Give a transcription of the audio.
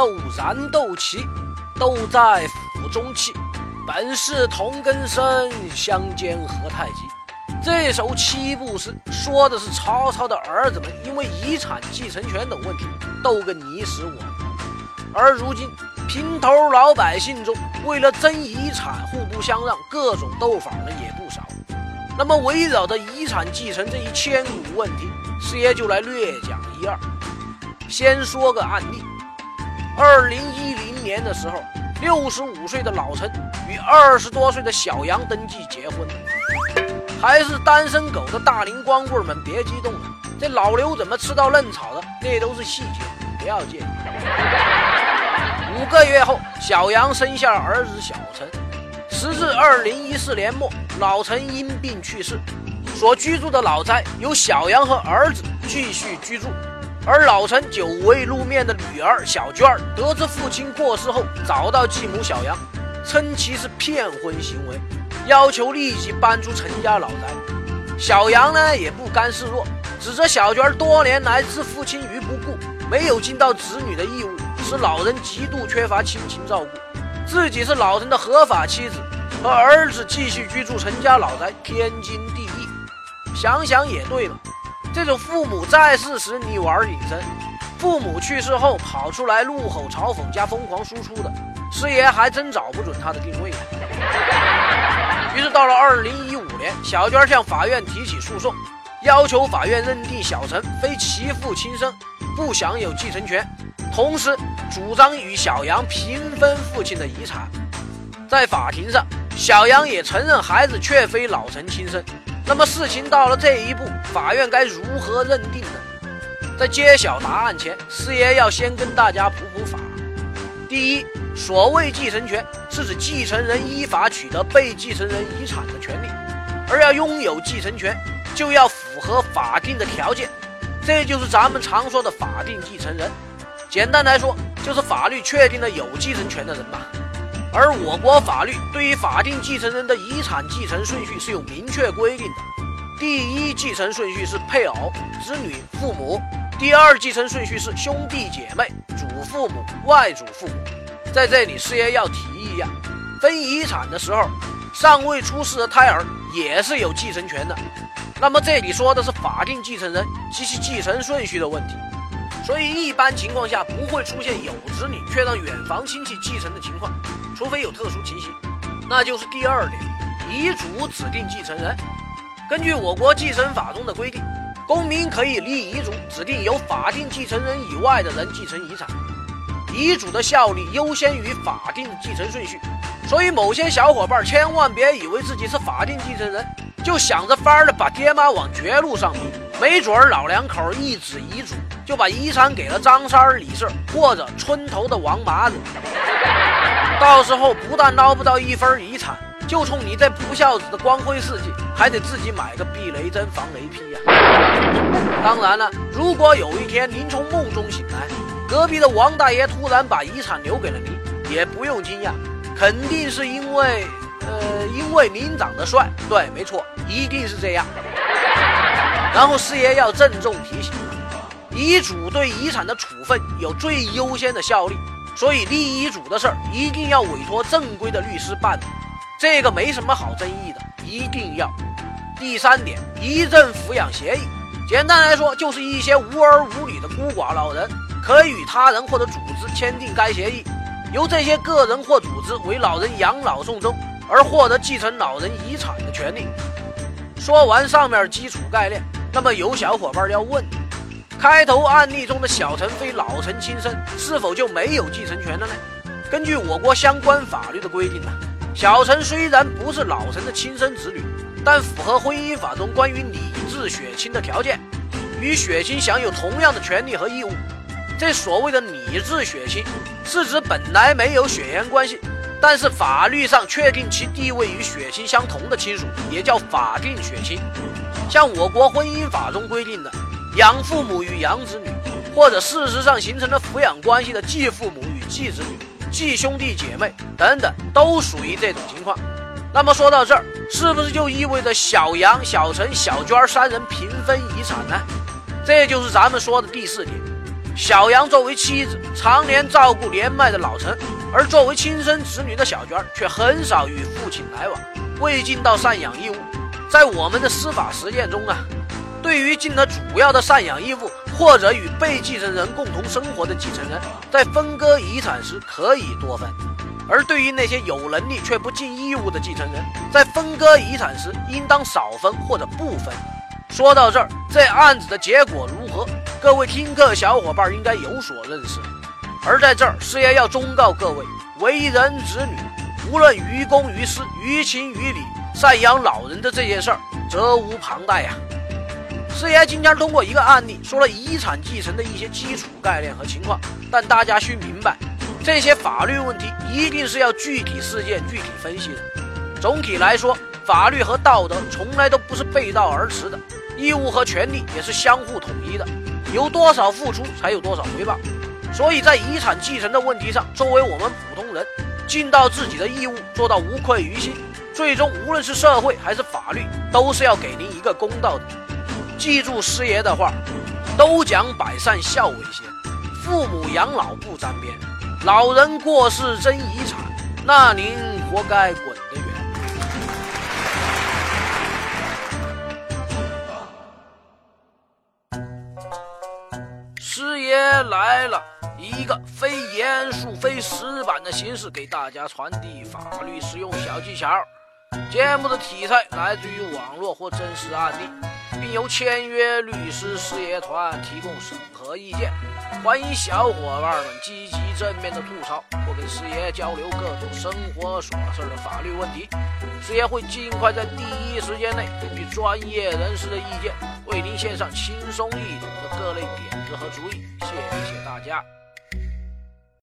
斗燃斗气，斗在釜中泣。本是同根生，相煎何太急。这首七步诗说的是曹操的儿子们因为遗产继承权等问题斗个你死我活，而如今平头老百姓中为了争遗产互不相让，各种斗法呢也不少。那么围绕着遗产继承这一千古问题，师爷就来略讲一二。先说个案例：二零一零年的时候。六十五岁的老陈与二十多岁的小杨登记结婚，还是单身狗的大龄光棍们别激动了，这老刘怎么吃到嫩草的？那都是细节，不要介意。五个月后，小杨生下儿子小陈。时至二零一四年末，老陈因病去世，所居住的老宅由小杨和儿子继续居住。而老陈久未露面的女儿小娟儿得知父亲过世后，找到继母小杨，称其是骗婚行为，要求立即搬出陈家老宅。小杨呢也不甘示弱，指责小娟儿多年来置父亲于不顾，没有尽到子女的义务，使老人极度缺乏亲情照顾。自己是老陈的合法妻子，和儿子继续居住陈家老宅，天经地义。想想也对了。这种父母在世时你玩隐身，父母去世后跑出来怒吼嘲讽加疯狂输出的，师爷还真找不准他的定位。于是到了二零一五年，小娟向法院提起诉讼，要求法院认定小陈非其父亲生，不享有继承权，同时主张与小杨平分父亲的遗产。在法庭上，小杨也承认孩子确非老陈亲生。那么事情到了这一步，法院该如何认定呢？在揭晓答案前，师爷要先跟大家普普法。第一，所谓继承权，是指继承人依法取得被继承人遗产的权利，而要拥有继承权，就要符合法定的条件，这就是咱们常说的法定继承人。简单来说，就是法律确定了有继承权的人吧。而我国法律对于法定继承人的遗产继承顺序是有明确规定的，第一继承顺序是配偶、子女、父母；第二继承顺序是兄弟姐妹、祖父母、外祖父母。在这里，师爷要提一下，分遗产的时候，尚未出世的胎儿也是有继承权的。那么这里说的是法定继承人及其继承顺序的问题，所以一般情况下不会出现有子女却让远房亲戚继承的情况。除非有特殊情形，那就是第二点，遗嘱指定继承人。根据我国继承法中的规定，公民可以立遗嘱指定由法定继承人以外的人继承遗产，遗嘱的效力优先于法定继承顺序。所以，某些小伙伴千万别以为自己是法定继承人，就想着法儿的把爹妈往绝路上逼，没准儿老两口一纸遗嘱就把遗产给了张三、李四或者村头的王麻子。到时候不但捞不到一分遗产，就冲你这不孝子的光辉事迹，还得自己买个避雷针防雷劈呀！当然了，如果有一天您从梦中醒来，隔壁的王大爷突然把遗产留给了您，也不用惊讶，肯定是因为，呃，因为您长得帅。对，没错，一定是这样。然后师爷要郑重提醒，遗嘱对遗产的处分有最优先的效力。所以立遗嘱的事儿一定要委托正规的律师办理，这个没什么好争议的，一定要。第三点，遗赠抚养协议，简单来说就是一些无儿无女的孤寡老人可以与他人或者组织签订该协议，由这些个人或组织为老人养老送终，而获得继承老人遗产的权利。说完上面基础概念，那么有小伙伴要问。开头案例中的小陈非老陈亲生，是否就没有继承权了呢？根据我国相关法律的规定呢，小陈虽然不是老陈的亲生子女，但符合婚姻法中关于拟制血亲的条件，与血亲享有同样的权利和义务。这所谓的拟制血亲，是指本来没有血缘关系，但是法律上确定其地位与血亲相同的亲属，也叫法定血亲。像我国婚姻法中规定的。养父母与养子女，或者事实上形成了抚养关系的继父母与继子女、继兄弟姐妹等等，都属于这种情况。那么说到这儿，是不是就意味着小杨、小陈、小娟三人平分遗产呢？这就是咱们说的第四点，小杨作为妻子，常年照顾年迈的老陈，而作为亲生子女的小娟却很少与父亲来往，未尽到赡养义务。在我们的司法实践中啊，对于尽了主要的赡养义务或者与被继承人共同生活的继承人，在分割遗产时可以多分；而对于那些有能力却不尽义务的继承人，在分割遗产时应当少分或者不分。说到这儿，这案子的结果如何？各位听课小伙伴应该有所认识。而在这儿，师爷要忠告各位：为人子女，无论于公于私、于情于理。赡养老人的这件事儿，责无旁贷呀。师爷今天通过一个案例，说了遗产继承的一些基础概念和情况，但大家需明白，这些法律问题一定是要具体事件具体分析的。总体来说，法律和道德从来都不是背道而驰的，义务和权利也是相互统一的，有多少付出才有多少回报。所以在遗产继承的问题上，作为我们普通人，尽到自己的义务，做到无愧于心。最终，无论是社会还是法律，都是要给您一个公道的。记住师爷的话，都讲百善孝为先，父母养老不沾边，老人过世争遗产，那您活该滚得远。师爷来了，一个非严肃、非死板的形式，给大家传递法律实用小技巧。节目的题材来自于网络或真实案例，并由签约律师事业团提供审核意见。欢迎小伙伴们积极正面的吐槽或跟师爷交流各种生活琐事的法律问题，师爷会尽快在第一时间内根据专业人士的意见，为您献上轻松易懂的各类点子和主意。谢谢大家。